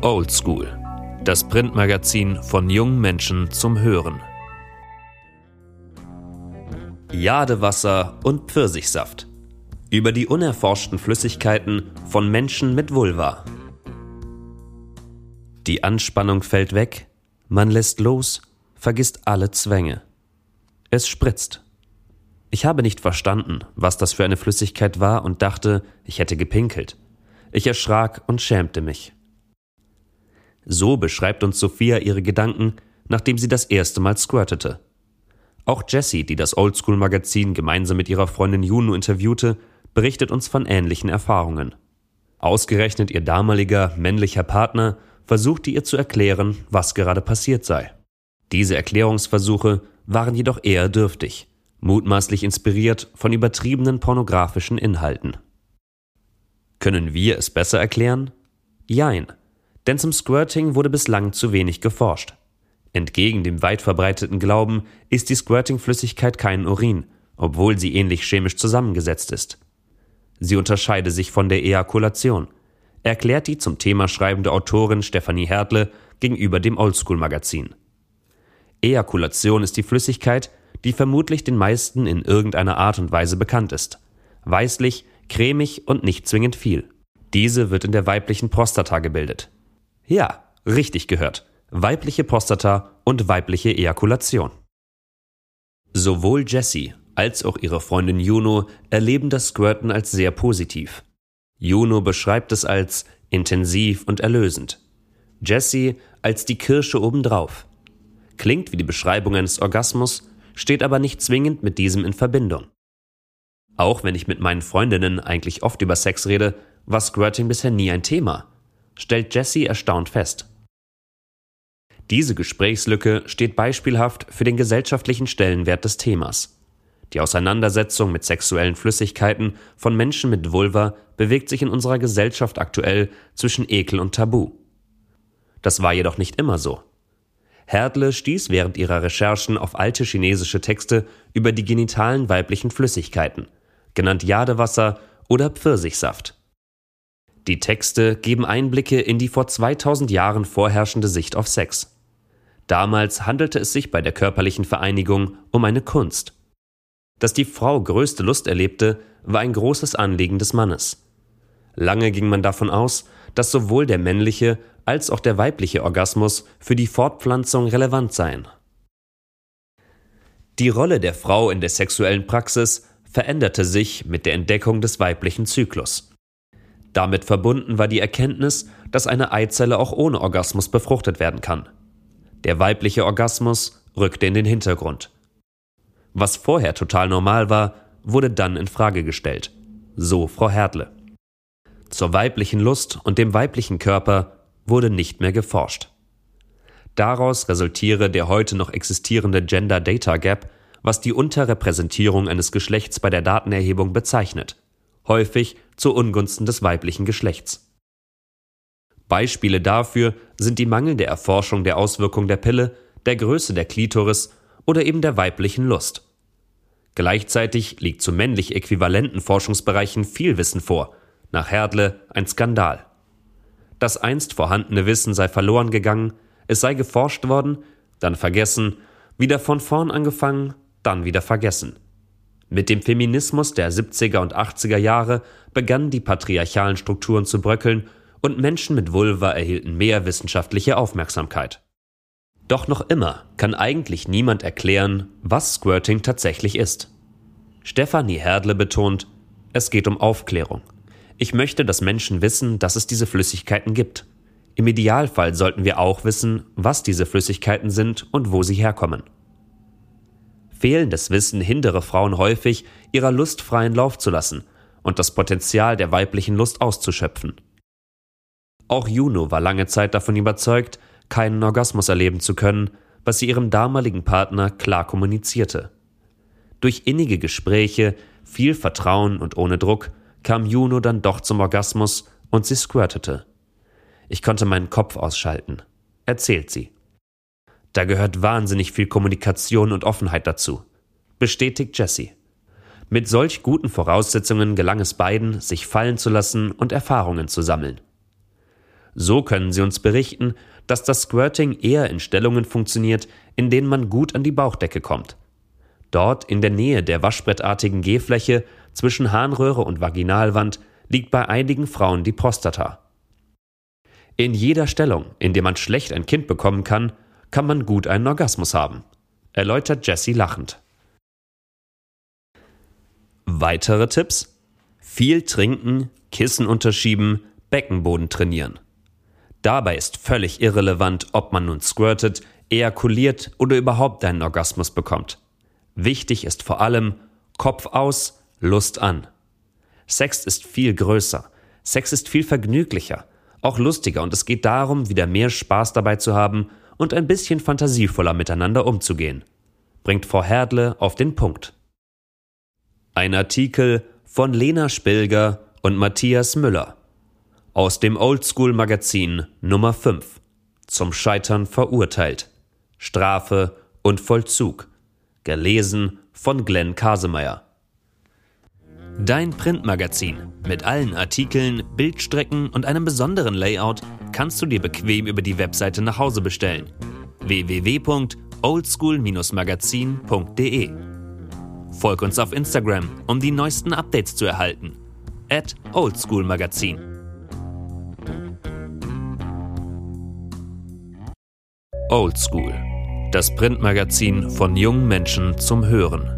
Old School, das Printmagazin von jungen Menschen zum Hören. Jadewasser und Pfirsichsaft. Über die unerforschten Flüssigkeiten von Menschen mit Vulva. Die Anspannung fällt weg, man lässt los, vergisst alle Zwänge. Es spritzt. Ich habe nicht verstanden, was das für eine Flüssigkeit war und dachte, ich hätte gepinkelt. Ich erschrak und schämte mich. So beschreibt uns Sophia ihre Gedanken, nachdem sie das erste Mal squirtete. Auch Jessie, die das Oldschool-Magazin gemeinsam mit ihrer Freundin Juno interviewte, berichtet uns von ähnlichen Erfahrungen. Ausgerechnet ihr damaliger männlicher Partner versuchte ihr zu erklären, was gerade passiert sei. Diese Erklärungsversuche waren jedoch eher dürftig, mutmaßlich inspiriert von übertriebenen pornografischen Inhalten. Können wir es besser erklären? Jein denn zum Squirting wurde bislang zu wenig geforscht. Entgegen dem weit verbreiteten Glauben ist die Squirting-Flüssigkeit kein Urin, obwohl sie ähnlich chemisch zusammengesetzt ist. Sie unterscheide sich von der Ejakulation, erklärt die zum Thema schreibende Autorin Stefanie Hertle gegenüber dem Oldschool-Magazin. Ejakulation ist die Flüssigkeit, die vermutlich den meisten in irgendeiner Art und Weise bekannt ist. Weißlich, cremig und nicht zwingend viel. Diese wird in der weiblichen Prostata gebildet. Ja, richtig gehört. Weibliche Prostata und weibliche Ejakulation. Sowohl Jessie als auch ihre Freundin Juno erleben das Squirten als sehr positiv. Juno beschreibt es als intensiv und erlösend. Jessie als die Kirsche obendrauf. Klingt wie die Beschreibung eines Orgasmus, steht aber nicht zwingend mit diesem in Verbindung. Auch wenn ich mit meinen Freundinnen eigentlich oft über Sex rede, war Squirting bisher nie ein Thema stellt Jesse erstaunt fest. Diese Gesprächslücke steht beispielhaft für den gesellschaftlichen Stellenwert des Themas. Die Auseinandersetzung mit sexuellen Flüssigkeiten von Menschen mit Vulva bewegt sich in unserer Gesellschaft aktuell zwischen Ekel und Tabu. Das war jedoch nicht immer so. Herdle stieß während ihrer Recherchen auf alte chinesische Texte über die genitalen weiblichen Flüssigkeiten, genannt Jadewasser oder Pfirsichsaft. Die Texte geben Einblicke in die vor 2000 Jahren vorherrschende Sicht auf Sex. Damals handelte es sich bei der körperlichen Vereinigung um eine Kunst. Dass die Frau größte Lust erlebte, war ein großes Anliegen des Mannes. Lange ging man davon aus, dass sowohl der männliche als auch der weibliche Orgasmus für die Fortpflanzung relevant seien. Die Rolle der Frau in der sexuellen Praxis veränderte sich mit der Entdeckung des weiblichen Zyklus. Damit verbunden war die Erkenntnis, dass eine Eizelle auch ohne Orgasmus befruchtet werden kann. Der weibliche Orgasmus rückte in den Hintergrund. Was vorher total normal war, wurde dann in Frage gestellt. So Frau Herdle. Zur weiblichen Lust und dem weiblichen Körper wurde nicht mehr geforscht. Daraus resultiere der heute noch existierende Gender Data Gap, was die Unterrepräsentierung eines Geschlechts bei der Datenerhebung bezeichnet häufig zu Ungunsten des weiblichen Geschlechts. Beispiele dafür sind die mangelnde Erforschung der Auswirkung der Pille, der Größe der Klitoris oder eben der weiblichen Lust. Gleichzeitig liegt zu männlich äquivalenten Forschungsbereichen viel Wissen vor, nach Herdle ein Skandal. Das einst vorhandene Wissen sei verloren gegangen, es sei geforscht worden, dann vergessen, wieder von vorn angefangen, dann wieder vergessen. Mit dem Feminismus der 70er und 80er Jahre begannen die patriarchalen Strukturen zu bröckeln und Menschen mit Vulva erhielten mehr wissenschaftliche Aufmerksamkeit. Doch noch immer kann eigentlich niemand erklären, was Squirting tatsächlich ist. Stefanie Herdle betont, es geht um Aufklärung. Ich möchte, dass Menschen wissen, dass es diese Flüssigkeiten gibt. Im Idealfall sollten wir auch wissen, was diese Flüssigkeiten sind und wo sie herkommen. Fehlendes Wissen hindere Frauen häufig, ihrer Lust freien Lauf zu lassen und das Potenzial der weiblichen Lust auszuschöpfen. Auch Juno war lange Zeit davon überzeugt, keinen Orgasmus erleben zu können, was sie ihrem damaligen Partner klar kommunizierte. Durch innige Gespräche, viel Vertrauen und ohne Druck kam Juno dann doch zum Orgasmus und sie squirtete. Ich konnte meinen Kopf ausschalten, erzählt sie. Da gehört wahnsinnig viel Kommunikation und Offenheit dazu, bestätigt Jesse. Mit solch guten Voraussetzungen gelang es beiden, sich fallen zu lassen und Erfahrungen zu sammeln. So können sie uns berichten, dass das Squirting eher in Stellungen funktioniert, in denen man gut an die Bauchdecke kommt. Dort in der Nähe der waschbrettartigen Gehfläche zwischen Harnröhre und Vaginalwand liegt bei einigen Frauen die Prostata. In jeder Stellung, in der man schlecht ein Kind bekommen kann, kann man gut einen Orgasmus haben, erläutert Jessie lachend. Weitere Tipps? Viel trinken, Kissen unterschieben, Beckenboden trainieren. Dabei ist völlig irrelevant, ob man nun squirtet, ejakuliert oder überhaupt einen Orgasmus bekommt. Wichtig ist vor allem Kopf aus, Lust an. Sex ist viel größer. Sex ist viel vergnüglicher, auch lustiger und es geht darum, wieder mehr Spaß dabei zu haben und ein bisschen fantasievoller miteinander umzugehen. Bringt Frau Herdle auf den Punkt. Ein Artikel von Lena Spilger und Matthias Müller aus dem Oldschool Magazin Nummer 5 zum Scheitern verurteilt. Strafe und Vollzug. Gelesen von Glenn Kasemeyer. Dein Printmagazin mit allen Artikeln, Bildstrecken und einem besonderen Layout kannst du dir bequem über die Webseite nach Hause bestellen. www.oldschool-magazin.de Folg uns auf Instagram, um die neuesten Updates zu erhalten. At oldschoolmagazin. Oldschool, das Printmagazin von jungen Menschen zum Hören.